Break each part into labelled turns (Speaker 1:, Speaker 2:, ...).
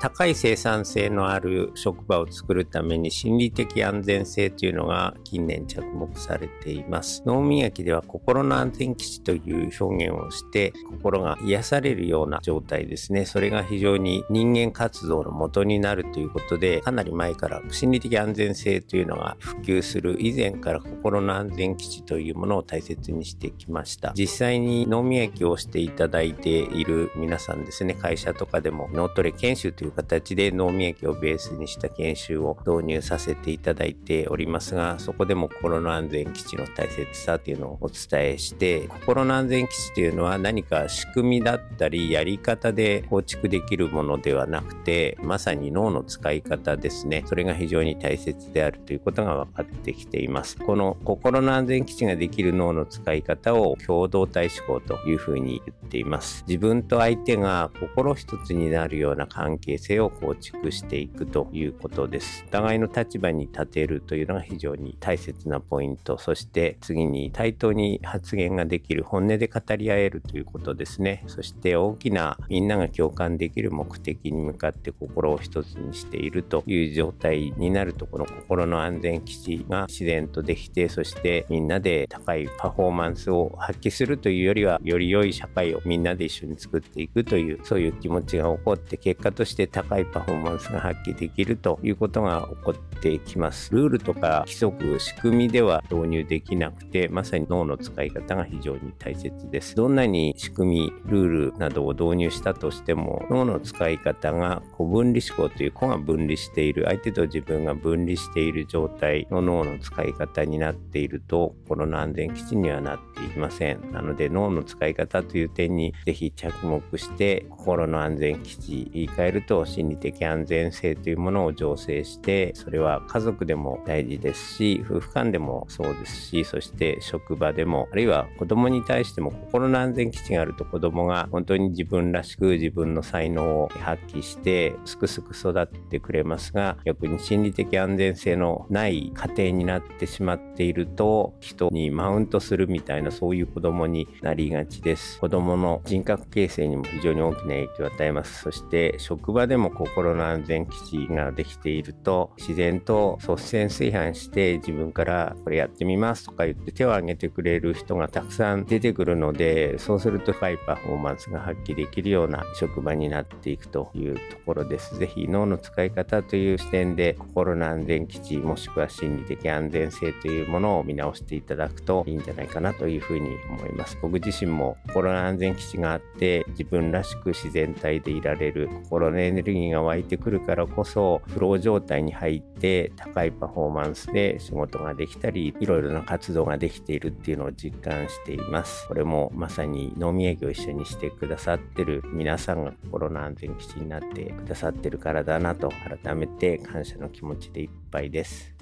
Speaker 1: 高い生産性のある職場を作るために心理的安全性というのが近年着目されています。脳磨きでは心の安全基地という表現をして心が癒されるような状態ですね。それが非常に人間活動の元になるということでかなり前から心理的安全性というのが普及する以前から心の安全基地というものを大切にしてきました。実際に脳磨きをしていただいている皆さんですね、会社とかでも脳トレ研修といういう形で脳免疫をベースにした研修を導入させていただいておりますが、そこでも心の安全基地の大切さというのをお伝えして、心の安全基地というのは何か仕組みだったりやり方で構築できるものではなくて、まさに脳の使い方ですね。それが非常に大切であるということが分かってきています。この心の安全基地ができる脳の使い方を共同体思考というふうに言っています。自分と相手が心一つになるような関係性を構築していくということです。お互いの立場に立てるというのが非常に大切なポイント。そして次に対等に発言ができる、本音で語り合えるということですね。そして大きなみんなが共感できる目的に向かって心を一つにしているという状態になると、この心の安全基地が自然とできて、そしてみんなで高いパフォーマンスを発揮するというよりは、より良い社会をみんなで一緒に作っていくという、そういう気持ちが起こって、結果として高いパフォーマンスが発揮できるということが起こってきます。ルールとか規則、仕組みでは導入できなくて、まさに脳の使い方が非常に大切です。どんなに仕組み、ルールなどを導入したとしても、脳の使い方が個分離思考という個が分離している、相手と自分が分離している状態の脳の使い方になっていると、心の安全基地にはなっていません。なので、脳の使い方という点にぜひ着目して、心の安全基地、言い換えると心理的安全性というものを醸成してそれは家族でも大事ですし夫婦間でもそうですしそして職場でもあるいは子供に対しても心の安全基地があると子供が本当に自分らしく自分の才能を発揮してすくすく育ってくれますが逆に心理的安全性のない家庭になってしまっていると人にマウントするみたいなそういう子供になりがちです。子供の人格形成にも非常に大きな影響を与えます。そして職場でも心の安全基地ができていると自然と率先炊飯して自分からこれやってみますとか言って手を挙げてくれる人がたくさん出てくるのでそうするとハイパフォーマンスが発揮できるような職場になっていくというところです。ぜひ脳の使い方という視点で心の安全基地もしくは心理的安全性というものを見直していただくといいんじゃないかなというふうに思います。僕自身も心の安全基地があって自分らしく自然体でいられる心のエネルギーが湧いてくるからこそフロー状態に入って高いパフォーマンスで仕事ができたりいろいろな活動ができているっていうのを実感しています。これもまさに飲み営業を一緒にしてくださってる皆さんが心の安全基地になってくださってるからだなと改めて感謝の気持ちでいっぱいです。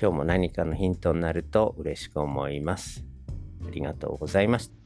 Speaker 1: 今日も何かのヒントになると嬉しく思います。ありがとうございました。